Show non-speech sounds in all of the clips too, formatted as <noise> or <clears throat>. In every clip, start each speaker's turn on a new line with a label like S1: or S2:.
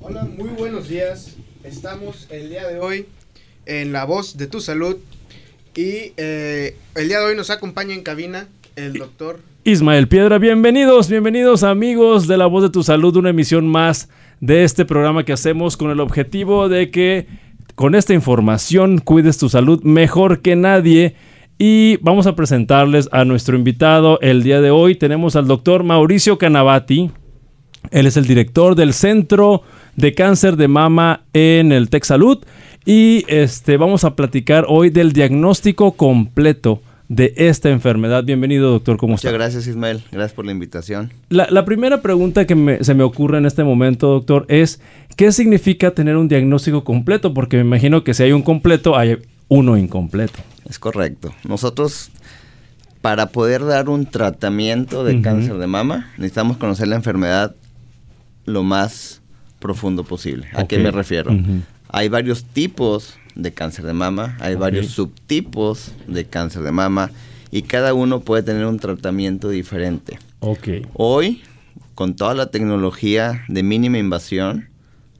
S1: Hola, muy buenos días. Estamos el día de hoy en La Voz de tu Salud y eh, el día de hoy nos acompaña en cabina el doctor
S2: Ismael Piedra. Bienvenidos, bienvenidos amigos de La Voz de tu Salud, una emisión más de este programa que hacemos con el objetivo de que con esta información cuides tu salud mejor que nadie. Y vamos a presentarles a nuestro invitado el día de hoy. Tenemos al doctor Mauricio Canavati. Él es el director del Centro de Cáncer de Mama en el Tech Salud. Y este, vamos a platicar hoy del diagnóstico completo de esta enfermedad. Bienvenido, doctor. ¿Cómo
S3: está? Muchas gracias, Ismael. Gracias por la invitación.
S2: La, primera pregunta que se me ocurre en este momento, doctor, es ¿qué significa tener un diagnóstico completo? Porque me imagino que si hay un completo, hay uno incompleto.
S3: Es correcto. Nosotros, para poder dar un tratamiento de cáncer de mama, necesitamos conocer la enfermedad lo más profundo posible. ¿A qué me refiero? Hay varios tipos de cáncer de mama, hay varios subtipos de cáncer de mama y cada uno puede tener un tratamiento diferente.
S2: Okay.
S3: Hoy, con toda la tecnología de mínima invasión,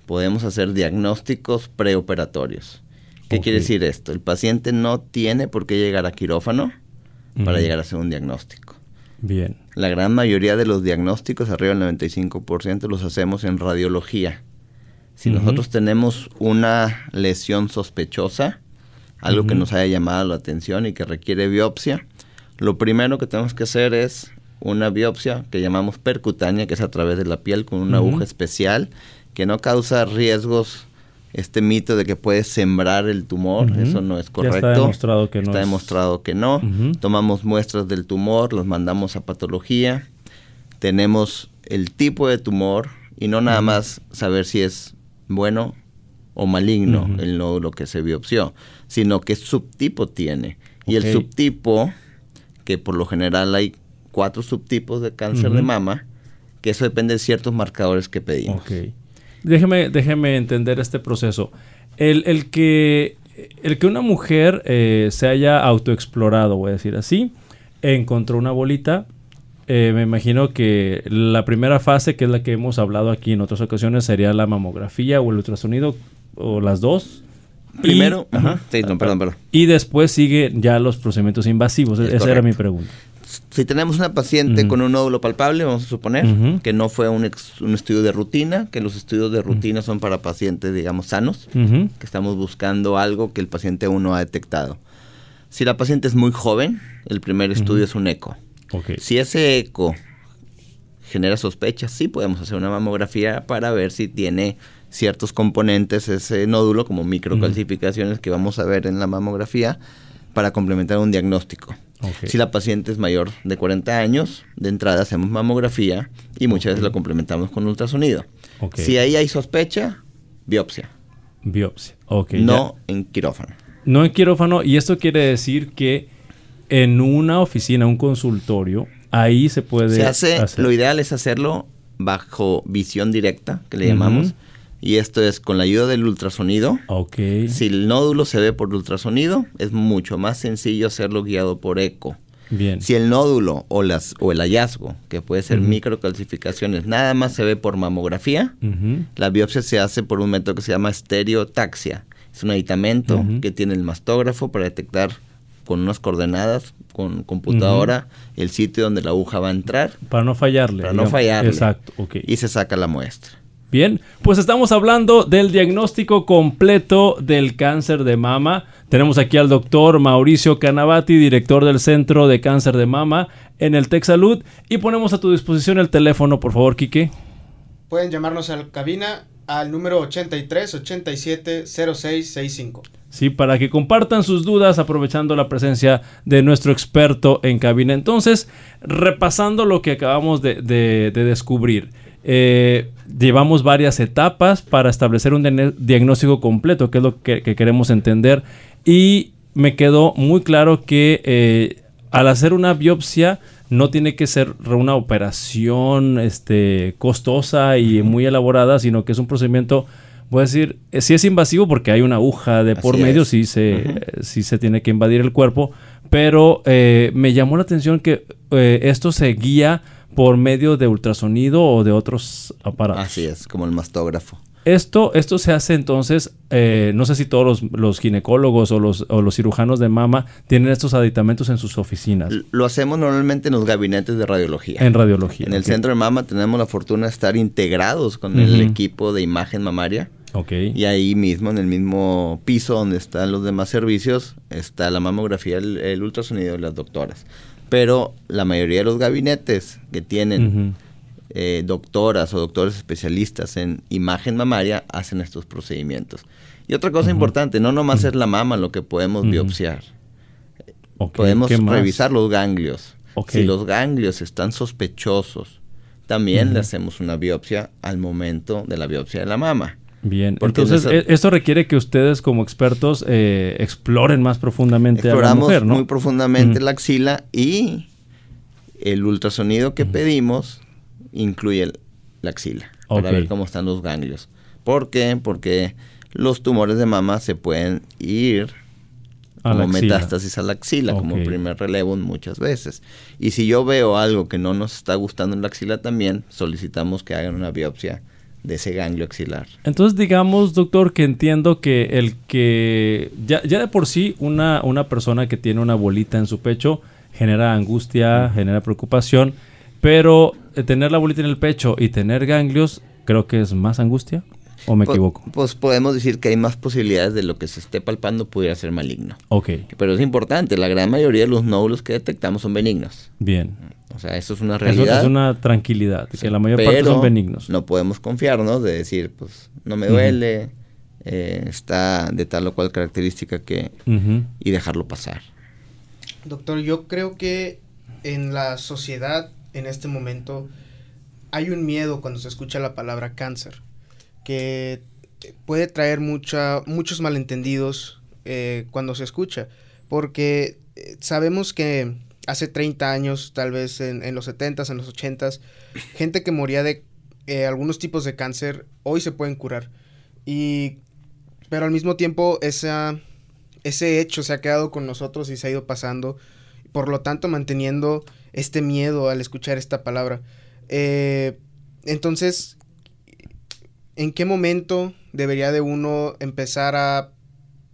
S3: podemos hacer diagnósticos preoperatorios. ¿Qué quiere decir esto? El paciente no tiene por qué llegar a quirófano para llegar a hacer un diagnóstico.
S2: Bien.
S3: La gran mayoría de los diagnósticos, arriba del 95%, los hacemos en radiología. Si nosotros tenemos una lesión sospechosa, algo que nos haya llamado la atención y que requiere biopsia, lo primero que tenemos que hacer es una biopsia que llamamos percutánea, que es a través de la piel con una aguja especial, que no causa riesgos este mito de que puede sembrar el tumor, eso no es correcto.
S2: está demostrado que no.
S3: Está demostrado que no. Tomamos muestras del tumor, los mandamos a patología, tenemos el tipo de tumor y no nada más saber si es bueno o maligno el nódulo que se biopsió, sino qué subtipo tiene. Y el subtipo, que por lo general hay cuatro subtipos de cáncer de mama, que eso depende de ciertos marcadores que pedimos.
S2: Déjeme, déjeme entender este proceso. El, que, el que una mujer eh, se haya autoexplorado, voy a decir así, encontró una bolita, eh, me imagino que la primera fase, que es la que hemos hablado aquí en otras ocasiones, sería la mamografía o el ultrasonido, o las dos.
S3: Primero, ajá, sí, perdón, perdón.
S2: Y después sigue ya los procedimientos invasivos. Esa era mi pregunta
S3: si tenemos una paciente con un nódulo palpable, vamos a suponer que no fue un, estudio de rutina, que los estudios de rutina son para pacientes, digamos, sanos, que estamos buscando algo que el paciente aún no ha detectado. Si la paciente es muy joven, el primer estudio es un eco. Si ese eco genera sospechas, sí podemos hacer una mamografía para ver si tiene ciertos componentes ese nódulo, como microcalcificaciones que vamos a ver en la mamografía, para complementar un diagnóstico. Si la paciente es mayor de 40 años, de entrada hacemos mamografía y muchas veces lo complementamos con ultrasonido. Si ahí hay sospecha, biopsia.
S2: Biopsia,
S3: No en quirófano.
S2: No en quirófano, y esto quiere decir que en una oficina, un consultorio, ahí se puede
S3: se hace, Lo ideal es hacerlo bajo visión directa, que le llamamos. Y esto es con la ayuda del ultrasonido. Si el nódulo se ve por ultrasonido, es mucho más sencillo hacerlo guiado por eco.
S2: Bien.
S3: Si el nódulo o, las, o el hallazgo, que puede ser microcalcificaciones, nada más se ve por mamografía, la biopsia se hace por un método que se llama estereotaxia. Es un aditamento que tiene el mastógrafo para detectar con unas coordenadas, con computadora, el sitio donde la aguja va a entrar.
S2: Para no fallarle.
S3: Para no fallarle.
S2: Exacto,
S3: Y se saca la muestra.
S2: Bien, pues estamos hablando del diagnóstico completo del cáncer de mama. Tenemos aquí al doctor Mauricio Canavati, director del Centro de Cáncer de Mama en el Tech Salud. Y ponemos a tu disposición el teléfono, por favor, Quique.
S1: Pueden llamarnos a la cabina al número 83 87 0665.
S2: Sí, para que compartan sus dudas aprovechando la presencia de nuestro experto en cabina. Entonces, repasando lo que acabamos de, de descubrir. Eh, llevamos varias etapas para establecer un diagnóstico completo, que es lo que, queremos entender. Y me quedó muy claro que eh, al hacer una biopsia no tiene que ser una operación este, costosa y muy elaborada, sino que es un procedimiento, voy a decir, eh, sí es invasivo porque hay una aguja de por medio, sí se, se tiene que invadir el cuerpo, pero me llamó la atención que esto se guía por medio de ultrasonido o de otros aparatos.
S3: Así es, como el mastógrafo.
S2: Esto, esto se hace entonces, eh, no sé si todos los, ginecólogos o los, o los, cirujanos de mama tienen estos aditamentos en sus oficinas.
S3: Lo hacemos normalmente en los gabinetes de radiología.
S2: En radiología.
S3: En el centro de mama tenemos la fortuna de estar integrados con el equipo de imagen mamaria.
S2: Okay.
S3: Y ahí mismo, en el mismo piso donde están los demás servicios, está la mamografía, el, ultrasonido de las doctoras. Pero la mayoría de los gabinetes que tienen eh, doctoras o doctores especialistas en imagen mamaria hacen estos procedimientos. Y otra cosa importante, no nomás es la mama lo que podemos biopsiar. Podemos revisar los ganglios. Si los ganglios están sospechosos, también le hacemos una biopsia al momento de la biopsia de la mama.
S2: Bien, entonces e, esto requiere que ustedes como expertos eh, exploren más profundamente a la mujer, ¿no?
S3: muy profundamente la axila y el ultrasonido que pedimos incluye la axila para ver cómo están los ganglios. ¿Por qué? Porque los tumores de mama se pueden ir como metástasis a la axila, como primer relevo muchas veces. Y si yo veo algo que no nos está gustando en la axila también, solicitamos que hagan una biopsia de ese ganglio axilar.
S2: Entonces digamos, doctor, que entiendo que el que ya, ya de por sí una, una persona que tiene una bolita en su pecho genera angustia, genera preocupación, pero eh, tener la bolita en el pecho y tener ganglios, creo que es más angustia. ¿O me equivoco?
S3: Pues podemos decir que hay más posibilidades de lo que se esté palpando pudiera ser maligno.
S2: Ok.
S3: Pero es importante, la gran mayoría de los nódulos que detectamos son benignos.
S2: Bien.
S3: O sea, eso es una realidad.
S2: es una tranquilidad, que la mayor parte son benignos.
S3: No podemos confiarnos de decir, pues, no me duele, eh, está de tal o cual característica que... y dejarlo pasar.
S1: Doctor, yo creo que en la sociedad en este momento hay un miedo cuando se escucha la palabra cáncer, que puede traer mucha, muchos malentendidos eh, cuando se escucha, porque eh, sabemos que hace 30 años, tal vez en, los 70s, en los 80s, gente que moría de eh, algunos tipos de cáncer, hoy se pueden curar. Y, pero al mismo tiempo, ese hecho se ha quedado con nosotros y se ha ido pasando, por lo tanto manteniendo este miedo al escuchar esta palabra. Eh, entonces, ¿en qué momento debería de uno empezar a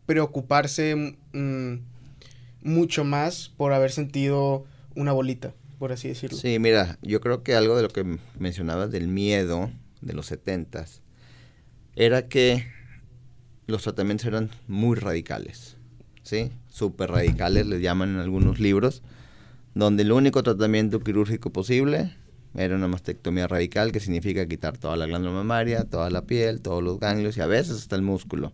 S1: preocuparse mm, mucho más por haber sentido una bolita, por así decirlo?
S3: Sí, mira, yo creo que algo de lo que mencionabas del miedo de los setentas era que los tratamientos eran muy radicales, ¿sí? Súper radicales, les llaman en algunos libros donde el único tratamiento quirúrgico posible era una mastectomía radical, que significa quitar toda la glándula mamaria, toda la piel, todos los ganglios y a veces hasta el músculo.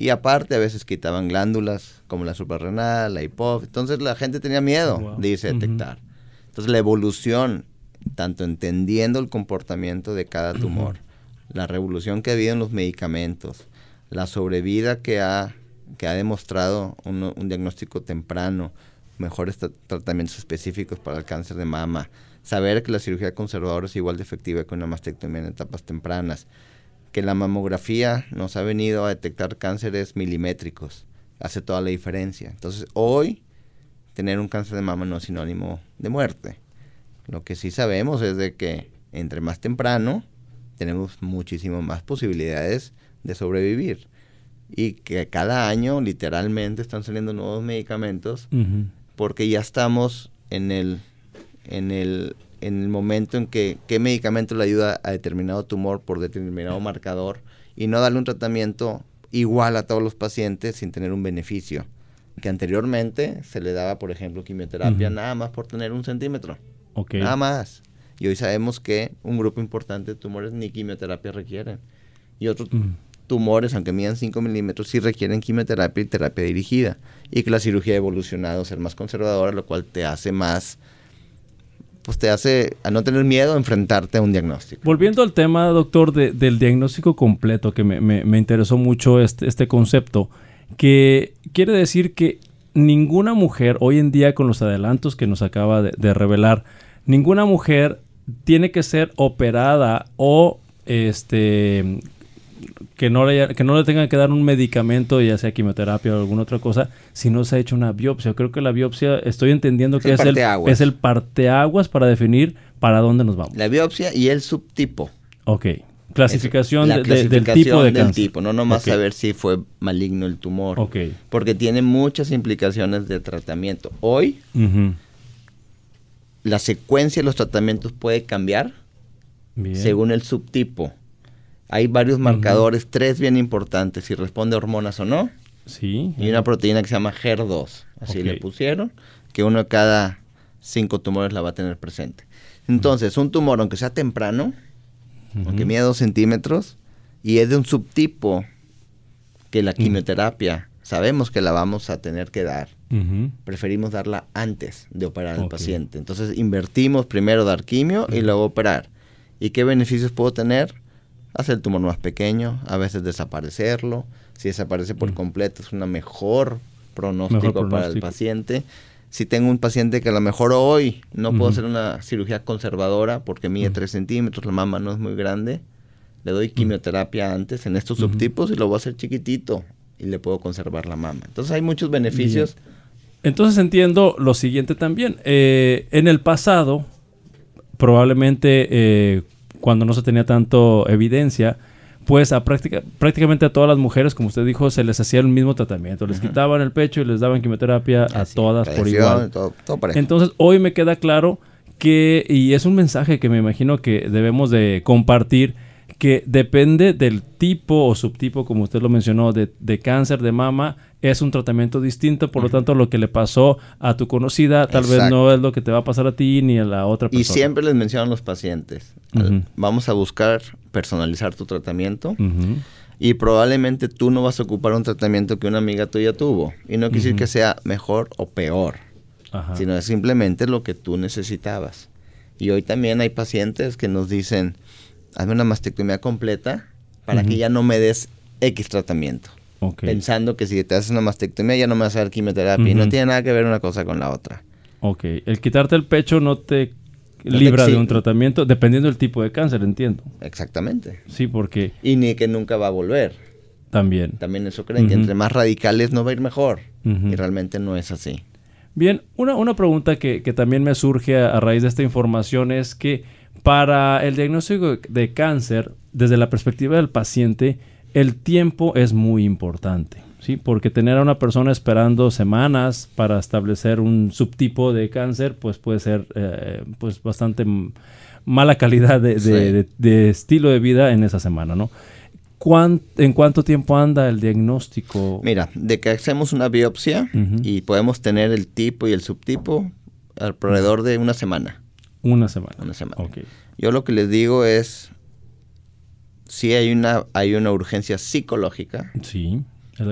S3: Y aparte a veces quitaban glándulas como la suprarrenal, la hipófisis. Entonces la gente tenía miedo de irse a detectar. Entonces la evolución, tanto entendiendo el comportamiento de cada tumor, la revolución que ha habido en los medicamentos, la sobrevida que ha, que ha demostrado un diagnóstico temprano, mejores tratamientos específicos para el cáncer de mama, saber que la cirugía conservadora es igual de efectiva que una mastectomía en etapas tempranas, que la mamografía nos ha venido a detectar cánceres milimétricos, hace toda la diferencia. Entonces, hoy tener un cáncer de mama no es sinónimo de muerte. Lo que sí sabemos es de que entre más temprano tenemos muchísimo más posibilidades de sobrevivir y que cada año literalmente están saliendo nuevos medicamentos porque ya estamos en el, en el, en el momento en que qué medicamento le ayuda a determinado tumor por determinado marcador y no darle un tratamiento igual a todos los pacientes sin tener un beneficio. Que anteriormente se le daba, por ejemplo, quimioterapia nada más por tener un centímetro. Nada más. Y hoy sabemos que un grupo importante de tumores ni quimioterapia requieren. Y otros tumores, aunque midan 5 milímetros, sí requieren quimioterapia y terapia dirigida. Y que la cirugía ha evolucionado a ser más conservadora, lo cual te hace más, pues te hace a no tener miedo a enfrentarte a un diagnóstico.
S2: Volviendo al tema, doctor, del diagnóstico completo, que me, interesó mucho este, este concepto, que quiere decir que ninguna mujer, hoy en día con los adelantos que nos acaba de revelar, ninguna mujer tiene que ser operada o este que no, le, que no le tengan que dar un medicamento, ya sea quimioterapia o alguna otra cosa, si no se ha hecho una biopsia. Creo que la biopsia, estoy entendiendo que es, el, es el parteaguas para definir para dónde nos vamos.
S3: La biopsia y el subtipo.
S2: Ok. Clasificación, del tipo de
S3: del tipo, no nomás saber si fue maligno el tumor. Porque tiene muchas implicaciones de tratamiento. Hoy, la secuencia de los tratamientos puede cambiar según el subtipo. Hay varios marcadores, tres bien importantes, si responde a hormonas o no.
S2: Sí.
S3: Y una proteína que se llama HER2, así le pusieron, que uno de cada cinco tumores la va a tener presente. Entonces, un tumor, aunque sea temprano, aunque mida dos centímetros, y es de un subtipo que la quimioterapia sabemos que la vamos a tener que dar, preferimos darla antes de operar al paciente. Entonces, invertimos primero dar quimio y luego operar. ¿Y qué beneficios puedo tener? Hacer el tumor más pequeño, a veces desaparecerlo. Si desaparece por completo, es una mejor pronóstico, para el paciente si tengo un paciente que a lo mejor hoy no puedo hacer una cirugía conservadora porque mide 3 centímetros, la mama no es muy grande, le doy quimioterapia antes en estos subtipos y lo voy a hacer chiquitito y le puedo conservar la mama. Entonces hay muchos beneficios.
S2: Entonces entiendo lo siguiente también. Eh, en el pasado, probablemente eh, cuando no se tenía tanto evidencia, pues a práctica, prácticamente a todas las mujeres, como usted dijo, se les hacía el mismo tratamiento. Les quitaban el pecho y les daban quimioterapia a todas por igual. Entonces, hoy me queda claro que, y es un mensaje que me imagino que debemos de compartir, que depende del tipo o subtipo, como usted lo mencionó, de, cáncer de mama, es un tratamiento distinto, por lo tanto lo que le pasó a tu conocida tal vez no es lo que te va a pasar a ti ni a la otra persona.
S3: Y siempre les mencionan los pacientes, vamos a buscar personalizar tu tratamiento y probablemente tú no vas a ocupar un tratamiento que una amiga tuya tuvo. Y no quiere decir que sea mejor o peor, sino es simplemente lo que tú necesitabas. Y hoy también hay pacientes que nos dicen, hazme una mastectomía completa para que ya no me des X tratamiento. Pensando que si te haces una mastectomía ya no me vas a dar quimioterapia. Y no tiene nada que ver una cosa con la otra.
S2: Ok. El quitarte el pecho no te libra de un tratamiento, dependiendo del tipo de cáncer, entiendo.
S3: Exactamente.
S2: Sí, porque...
S3: Y ni que nunca va a volver.
S2: También.
S3: También eso creen, que entre más radicales no va a ir mejor. Y realmente no es así.
S2: Bien, una, una pregunta que, que, también me surge a, raíz de esta información es que para el diagnóstico de cáncer, desde la perspectiva del paciente, el tiempo es muy importante, ¿sí? Porque tener a una persona esperando semanas para establecer un subtipo de cáncer, pues puede ser eh, pues bastante mala calidad de, estilo de vida en esa semana, ¿no? ¿En cuánto tiempo anda el diagnóstico?
S3: Mira, de que hacemos una biopsia y podemos tener el tipo y el subtipo alrededor de una semana.
S2: Una semana.
S3: Una semana. Yo lo que les digo es, sí hay una, hay una urgencia psicológica.
S2: Sí.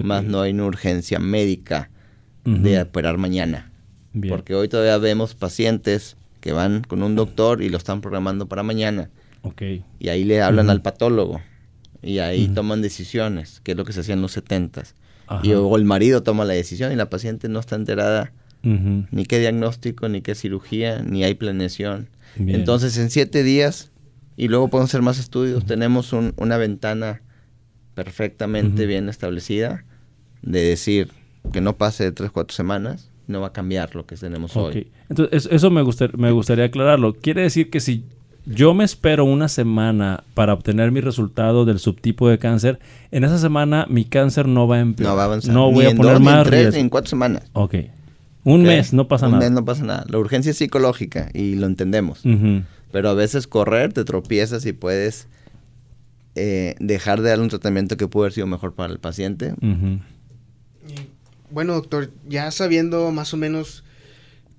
S3: Más no hay una urgencia médica de operar mañana. Porque hoy todavía vemos pacientes que van con un doctor y lo están programando para mañana.
S2: Okay.
S3: Y ahí le hablan al patólogo. Y ahí toman decisiones, que es lo que se hacía en los setentas. Y luego el marido toma la decisión y la paciente no está enterada ni qué diagnóstico, ni qué cirugía, ni hay planeación. Entonces, en siete días, y luego podemos hacer más estudios, tenemos una ventana perfectamente bien establecida de decir que no pase de tres, cuatro semanas, no va a cambiar lo que tenemos hoy.
S2: Entonces, eso me, me gustaría aclararlo. Quiere decir que si yo me espero una semana para obtener mi resultado del subtipo de cáncer, en esa semana mi cáncer no va a empeorar.
S3: No va a avanzar.
S2: No voy a poner más
S3: en tres, en cuatro semanas.
S2: Ok. Un mes, no pasa nada.
S3: Un mes no pasa nada. La urgencia es psicológica y lo entendemos. Pero a veces correr, te tropiezas y puedes eh, dejar de dar un tratamiento que pudo haber sido mejor para el paciente.
S1: Bueno, doctor, ya sabiendo más o menos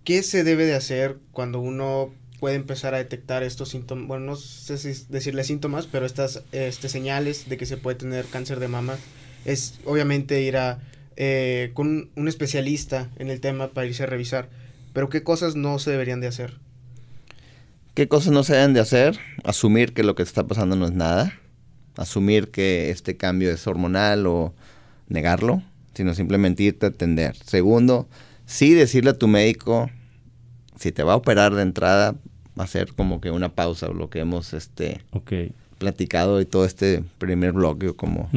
S1: qué se debe de hacer cuando uno puede empezar a detectar estos síntomas, bueno, no sé si decirle síntomas, pero estas este, señales de que se puede tener cáncer de mama, es obviamente ir a eh, con un especialista en el tema para irse a revisar. Pero ¿qué cosas no se deberían de hacer?
S3: ¿Qué cosas no se deben de hacer? Asumir que lo que está pasando no es nada. Asumir que este cambio es hormonal o negarlo, sino simplemente irte a atender. Segundo, sí decirle a tu médico, si te va a operar de entrada, hacer como que una pausa, lo que hemos este,
S2: okay
S3: platicado y todo este primer bloque, como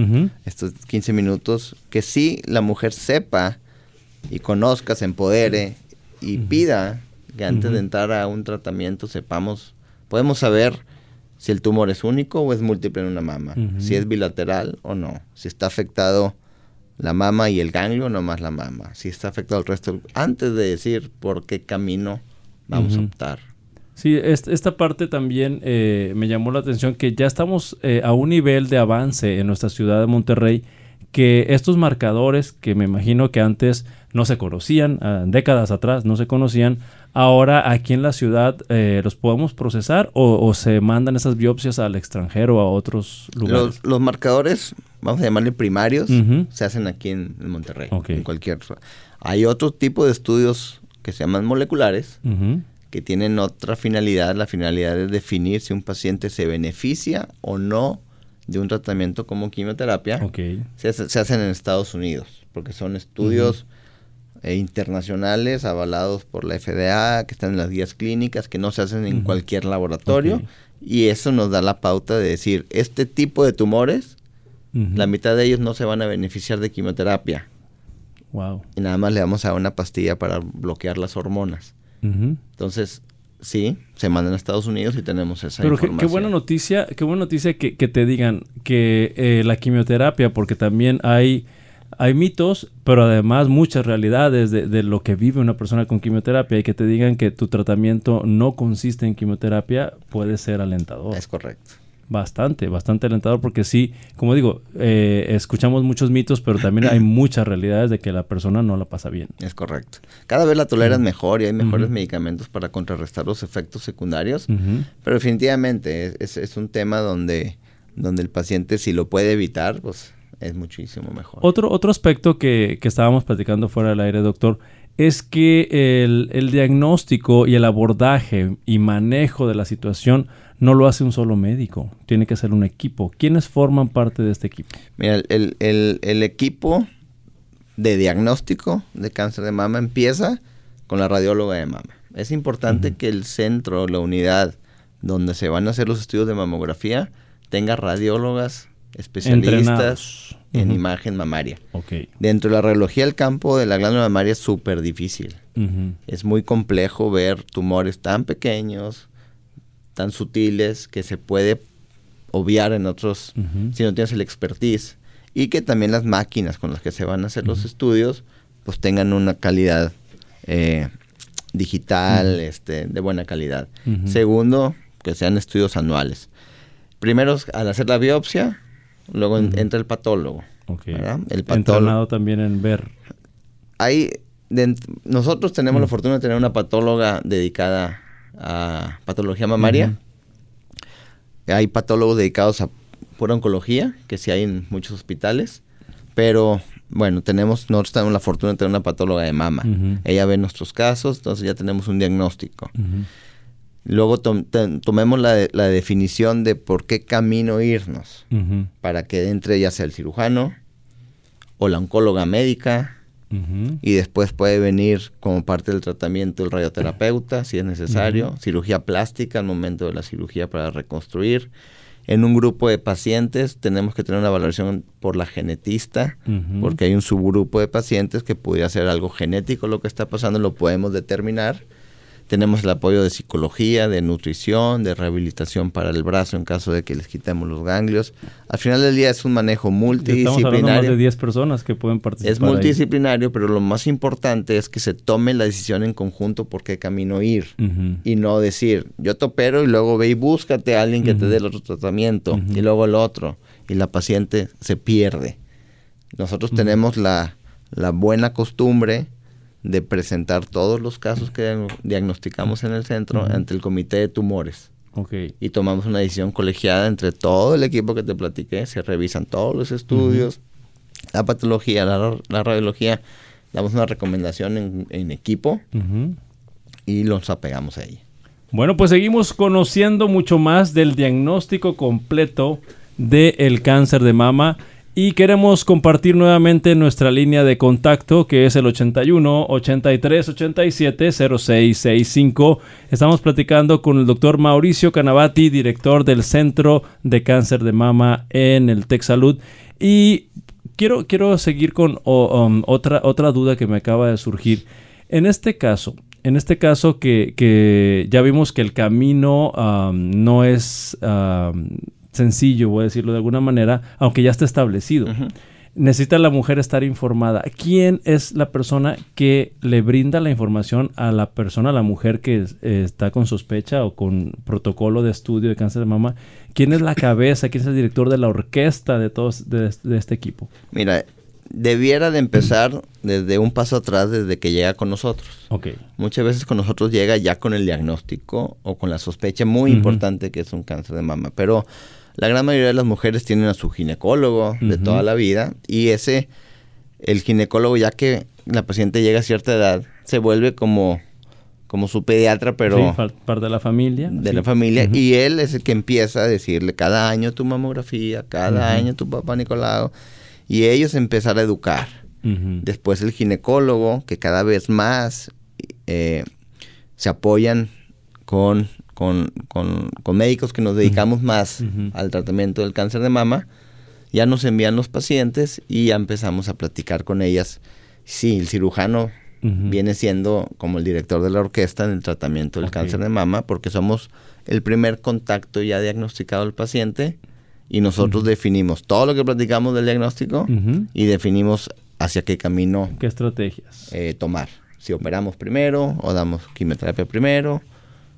S3: estos 15 minutos, que sí la mujer sepa y conozca, se empodere y pida que antes de entrar a un tratamiento sepamos, podemos saber si el tumor es único o es múltiple en una mama, si es bilateral o no, si está afectado la mama y el ganglio, no más la mama, si está afectado el resto, antes de decir por qué camino vamos a optar.
S2: Sí, esta parte también eh, me llamó la atención que ya estamos eh, a un nivel de avance en nuestra ciudad de Monterrey que estos marcadores que me imagino que antes no se conocían, ah, décadas atrás no se conocían, ahora aquí en la ciudad eh, los podemos procesar o, se mandan esas biopsias al extranjero o a otros lugares.
S3: Los, marcadores, vamos a llamarle primarios, se hacen aquí en, Monterrey, en cualquier. Hay otro tipo de estudios que se llaman moleculares. Que tienen otra finalidad, la finalidad de definir si un paciente se beneficia o no de un tratamiento como quimioterapia se, hacen en Estados Unidos, porque son estudios eh, internacionales avalados por la FDA, que están en las guías clínicas, que no se hacen en cualquier laboratorio, y eso nos da la pauta de decir, este tipo de tumores, la mitad de ellos no se van a beneficiar de quimioterapia.
S2: Wow.
S3: Y nada más le vamos a una pastilla para bloquear las hormonas. Entonces, Sí, se mandan a Estados Unidos y tenemos esa
S2: Pero
S3: información.
S2: Qué, qué buena noticia, qué buena noticia que, te digan que eh, la quimioterapia, porque también hay, hay mitos, pero además muchas realidades de, de, lo que vive una persona con quimioterapia y que te digan que tu tratamiento no consiste en quimioterapia puede ser alentador.
S3: Es correcto.
S2: Bastante, bastante alentador porque sí, como digo, eh, escuchamos muchos mitos, pero también hay <clears throat> muchas realidades de que la persona no la pasa bien.
S3: Es correcto. Cada vez la toleras mejor y hay mejores medicamentos para contrarrestar los efectos secundarios, pero definitivamente es, un tema donde, donde el paciente si lo puede evitar, pues es muchísimo mejor.
S2: Otro, otro aspecto que, que estábamos platicando fuera del aire, doctor, es que el, el, diagnóstico y el abordaje y manejo de la situación no lo hace un solo médico, tiene que ser un equipo. ¿Quiénes forman parte de este equipo?
S3: Mira, el, equipo de diagnóstico de cáncer de mama empieza con la radióloga de mama. Es importante que el centro, la unidad donde se van a hacer los estudios de mamografía, tenga radiólogas especialistas en imagen mamaria. Dentro de la radiología, el campo de la glándula mamaria es súper difícil. Es muy complejo ver tumores tan pequeños, tan sutiles que se puede obviar en otros si no tienes el expertise y que también las máquinas con las que se van a hacer los estudios pues tengan una calidad eh, digital este, de buena calidad. Segundo, que sean estudios anuales. Primero, al hacer la biopsia, luego entra el patólogo.
S2: El patólogo. Entrenado también en ver.
S3: Ahí, nosotros tenemos la fortuna de tener una patóloga dedicada a patología mamaria. Hay patólogos dedicados a pura oncología, que sí hay en muchos hospitales, pero bueno, tenemos, nosotros tenemos la fortuna de tener una patóloga de mama. Ella ve nuestros casos, entonces ya tenemos un diagnóstico. Luego tomemos la, la, definición de por qué camino irnos, para que entre ya sea el cirujano o la oncóloga médica y después puede venir como parte del tratamiento el radioterapeuta, si es necesario, cirugía plástica al momento de la cirugía para reconstruir. En un grupo de pacientes tenemos que tener una valoración por la genetista, porque hay un subgrupo de pacientes que pudiera ser algo genético lo que está pasando, lo podemos determinar tenemos el apoyo de psicología, de nutrición, de rehabilitación para el brazo en caso de que les quitemos los ganglios. Al final del día es un manejo multidisciplinario. Estamos más
S2: de 10 personas que pueden participar.
S3: Es multidisciplinario, pero lo más importante es que se tome la decisión en conjunto por qué camino ir. Y no decir, yo te opero y luego ve y búscate a alguien que te dé el otro tratamiento y luego el otro. Y la paciente se pierde. Nosotros tenemos la, la buena costumbre de presentar todos los casos que diagnosticamos en el centro ante el comité de tumores.
S2: Okay.
S3: Y tomamos una decisión colegiada entre todo el equipo que te platiqué, se revisan todos los estudios, la patología, la, radiología, damos una recomendación en, equipo y los apegamos a ella.
S2: Bueno, pues seguimos conociendo mucho más del diagnóstico completo del cáncer de mama. Y queremos compartir nuevamente nuestra línea de contacto que es el 81 83 87 0665. Estamos platicando con el doctor Mauricio Canavati, director del Centro de Cáncer de Mama en el Tech Salud. Y quiero, quiero seguir con um, otra, otra duda que me acaba de surgir. En este caso, en este caso que, ya vimos que el camino no es sencillo, voy a decirlo de alguna manera, aunque ya está establecido. Necesita la mujer estar informada. ¿Quién es la persona que le brinda la información a la persona, a la mujer que está con sospecha o con protocolo de estudio de cáncer de mama? ¿Quién es la cabeza? ¿Quién es el director de la orquesta de todos de, este equipo?
S3: Mira, debiera de empezar desde un paso atrás desde que llega con nosotros.
S2: Okay.
S3: Muchas veces con nosotros llega ya con el diagnóstico o con la sospecha muy importante que es un cáncer de mama, pero la gran mayoría de las mujeres tienen a su ginecólogo de toda la vida y ese, el ginecólogo ya que la paciente llega a cierta edad, se vuelve como, como su pediatra, pero...
S2: parte de la familia.
S3: De la familia. Y él es el que empieza a decirle cada año tu mamografía, cada año tu papá Nicolau. Y ellos empezar a educar. Después el ginecólogo, que cada vez más eh, se apoyan con con, médicos que nos dedicamos más al tratamiento del cáncer de mama, ya nos envían los pacientes y ya empezamos a platicar con ellas. Sí, el cirujano viene siendo como el director de la orquesta en el tratamiento del cáncer de mama porque somos el primer contacto ya diagnosticado del paciente y nosotros definimos todo lo que platicamos del diagnóstico y definimos hacia qué camino.
S2: ¿Qué estrategias?
S3: Eh, tomar. Si operamos primero o damos quimioterapia primero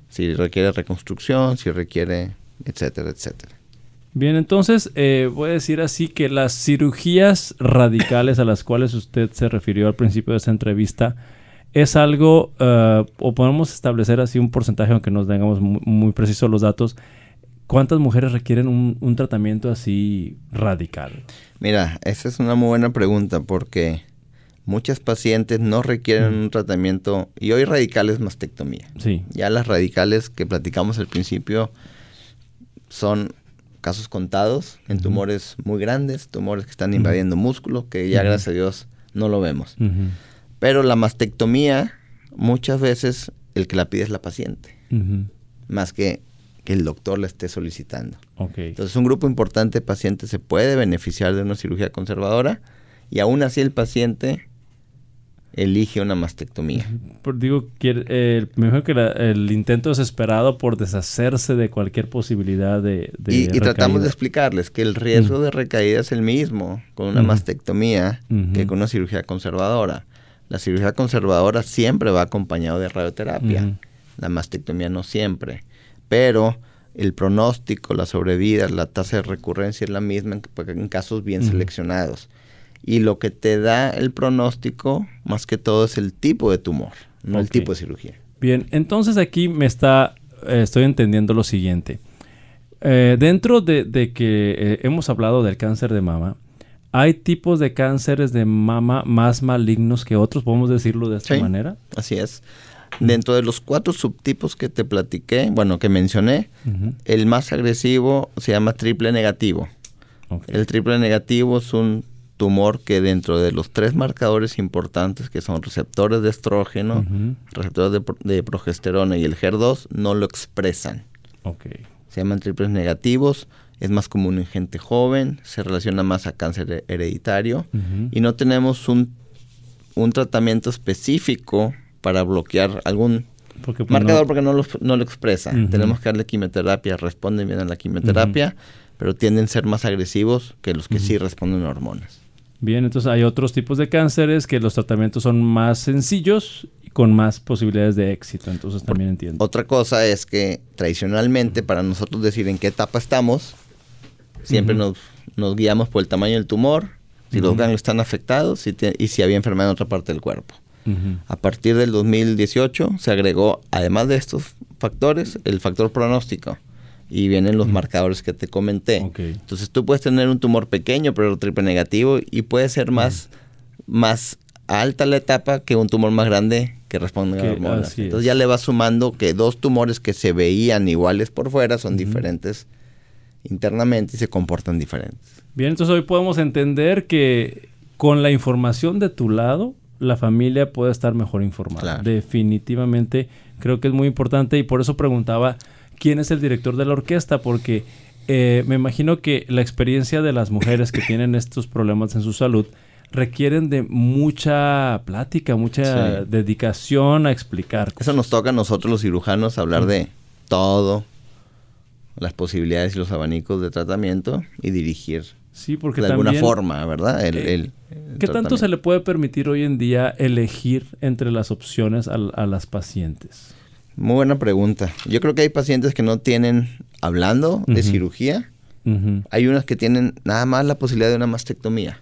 S3: si requiere reconstrucción, si requiere, etcétera, etcétera.
S2: Bien, entonces eh, voy a decir así que las cirugías radicales a las cuales usted se refirió al principio de esta entrevista es algo, eh, o podemos establecer así un porcentaje, aunque no tengamos muy, precisos los datos, ¿cuántas mujeres requieren un, un, tratamiento así radical?
S3: Mira, esa es una muy buena pregunta porque muchas pacientes no requieren un tratamiento y hoy radical es mastectomía.
S2: Sí.
S3: Ya las radicales que platicamos al principio son casos contados en tumores muy grandes, tumores que están invadiendo músculo, que ya gracias a Dios no lo vemos. Pero la mastectomía, muchas veces el que la pide es la paciente, más que que el doctor la esté solicitando.
S2: Okay.
S3: Entonces, un grupo importante de pacientes se puede beneficiar de una cirugía conservadora y aún así el paciente elige una mastectomía.
S2: Por, digo, quiere, me imagino que el intento desesperado por deshacerse de cualquier posibilidad de...
S3: y, tratamos de explicarles que el riesgo de recaída es el mismo con una mastectomía que con una cirugía conservadora. La cirugía conservadora siempre va acompañado de radioterapia. La mastectomía no siempre. Pero el pronóstico, la sobrevida, la tasa de recurrencia es la misma en casos bien seleccionados y lo que te da el pronóstico más que todo es el tipo de tumor, no el tipo de cirugía.
S2: Bien, entonces aquí me está, eh, estoy entendiendo lo siguiente. Eh, dentro de, que eh, hemos hablado del cáncer de mama, ¿hay tipos de cánceres de mama más malignos que otros? ¿Podemos decirlo de esta manera?
S3: Así es. Dentro de los cuatro subtipos que te platiqué, bueno, que mencioné, el más agresivo se llama triple negativo. El triple negativo es un tumor que dentro de los tres marcadores importantes que son receptores de estrógeno, receptores de, progesterona y el HER2 no lo expresan. Se llaman triples negativos, es más común en gente joven, se relaciona más a cáncer hereditario y no tenemos un, un, tratamiento específico para bloquear algún pues, marcador porque no lo, no lo expresa. Tenemos que darle quimioterapia, responden bien a la quimioterapia, pero tienden a ser más agresivos que los que sí responden a hormonas.
S2: Bien, entonces hay otros tipos de cánceres que los tratamientos son más sencillos y con más posibilidades de éxito. Entonces también entiendo.
S3: Otra cosa es que tradicionalmente para nosotros decir en qué etapa estamos, siempre nos, guiamos por el tamaño del tumor, si los ganglios están afectados y si había enfermedad en otra parte del cuerpo. A partir del 2018 se agregó, además de estos factores, el factor pronóstico y vienen los marcadores que te comenté. Entonces tú puedes tener un tumor pequeño pero triple negativo y puede ser más, más alta la etapa que un tumor más grande que responde a hormonas. Entonces ya le vas sumando que dos tumores que se veían iguales por fuera son diferentes internamente y se comportan diferentes.
S2: Bien, entonces hoy podemos entender que con la información de tu lado, la familia puede estar mejor informada. Definitivamente creo que es muy importante y por eso preguntaba quién es el director de la orquesta, porque eh, me imagino que la experiencia de las mujeres que tienen estos problemas en su salud requieren de mucha plática, mucha dedicación a explicar.
S3: Eso nos toca a nosotros los cirujanos hablar de todo, las posibilidades y los abanicos de tratamiento y dirigir
S2: Sí, porque
S3: de alguna forma, ¿verdad?
S2: El, ¿Qué tanto se le puede permitir hoy en día elegir entre las opciones a, las pacientes?
S3: Muy buena pregunta. Yo creo que hay pacientes que no tienen, hablando de cirugía, hay unas que tienen nada más la posibilidad de una mastectomía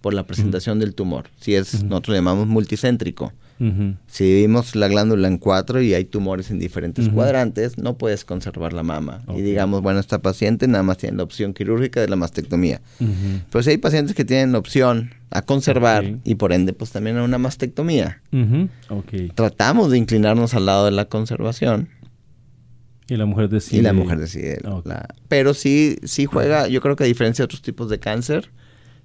S3: por la presentación del tumor. Si es, nosotros llamamos multicéntrico. Si dividimos la glándula en cuatro y hay tumores en diferentes cuadrantes, no puedes conservar la mama. Y digamos, bueno, esta paciente nada más tiene la opción quirúrgica de la mastectomía. Pero si hay pacientes que tienen la opción a conservar y por ende pues también a una mastectomía. Tratamos de inclinarnos al lado de la conservación.
S2: Y la mujer decide.
S3: Y la mujer decide. pero sí, sí juega, yo creo que a diferencia de otros tipos de cáncer,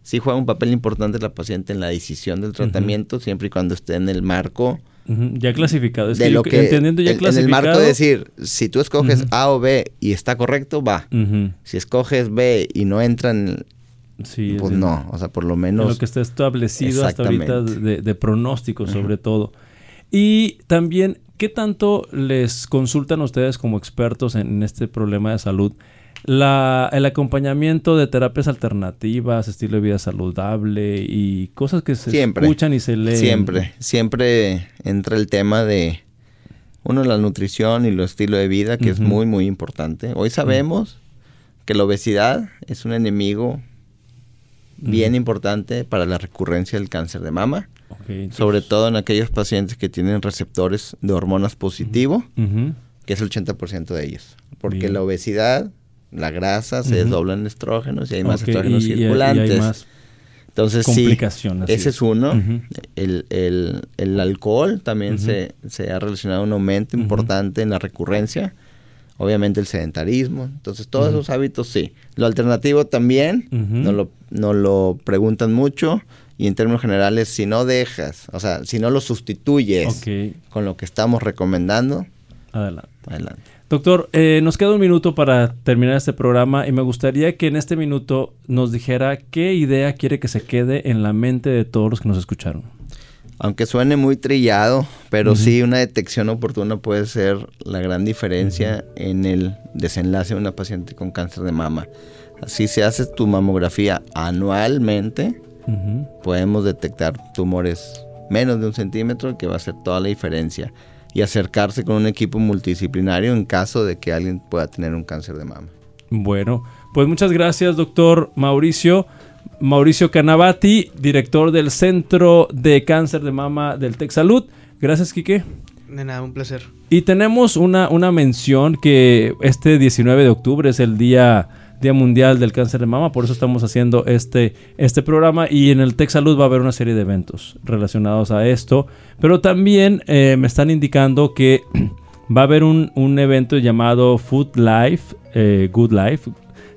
S3: sí juega un papel importante la paciente en la decisión del tratamiento, siempre y cuando esté en el marco.
S2: Ya clasificado.
S3: Es de lo que, entendiendo ya clasificado. En el marco de decir, si tú escoges A o B y está correcto, va. Si escoges B y no entra en... Sí, pues no, o sea, por lo menos...
S2: lo que está establecido hasta ahorita de, pronóstico sobre todo. Y también, ¿qué tanto les consultan ustedes como expertos en este problema de salud? La, el acompañamiento de terapias alternativas, estilo de vida saludable y cosas que se escuchan y se leen.
S3: Siempre, siempre entra el tema de, uno, la nutrición y el estilo de vida, que es muy, muy importante. Hoy sabemos que la obesidad es un enemigo bien importante para la recurrencia del cáncer de mama, sobre todo en aquellos pacientes que tienen receptores de hormonas positivo, que es el 80% de ellos. Porque la obesidad la grasa, se desdoblan estrógenos y hay más estrógenos circulantes. Entonces, complicaciones. Sí, ese es uno. el, alcohol también se, ha relacionado a un aumento importante en la recurrencia. Obviamente el sedentarismo. Entonces, todos esos hábitos sí. Lo alternativo también, nos, lo, lo preguntan mucho. Y en términos generales, si no dejas, o sea, si no lo sustituyes con lo que estamos recomendando,
S2: adelante. adelante. Doctor, eh, nos queda un minuto para terminar este programa y me gustaría que en este minuto nos dijera qué idea quiere que se quede en la mente de todos los que nos escucharon.
S3: Aunque suene muy trillado, pero sí una detección oportuna puede ser la gran diferencia en el desenlace de una paciente con cáncer de mama. Así se hace tu mamografía anualmente, podemos detectar tumores menos de un centímetro que va a hacer toda la diferencia y acercarse con un equipo multidisciplinario en caso de que alguien pueda tener un cáncer de mama.
S2: Bueno, pues muchas gracias, doctor Mauricio. Mauricio Canavati, director del Centro de Cáncer de Mama del Salud. Gracias, Quique.
S1: De nada, un placer.
S2: Y tenemos una, una mención que este 19 de octubre es el día Día Mundial del Cáncer de Mama, por eso estamos haciendo este, este programa y en el Tech Salud va a haber una serie de eventos relacionados a esto, pero también eh, me están indicando que <clears throat> va a haber un, evento llamado Food Life, eh, Good Life,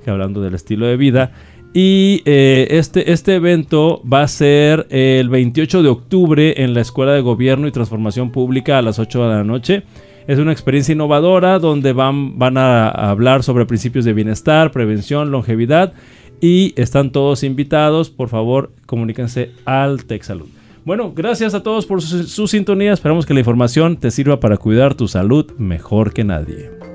S2: que hablando del estilo de vida, y eh, este, este evento va a ser el 28 de octubre en la Escuela de Gobierno y Transformación Pública a las 8 de la noche. Es una experiencia innovadora donde van, van a hablar sobre principios de bienestar, prevención, longevidad y están todos invitados. Por favor, comuníquense al Tech Salud. Bueno, gracias a todos por su sintonía. Esperamos que la información te sirva para cuidar tu salud mejor que nadie.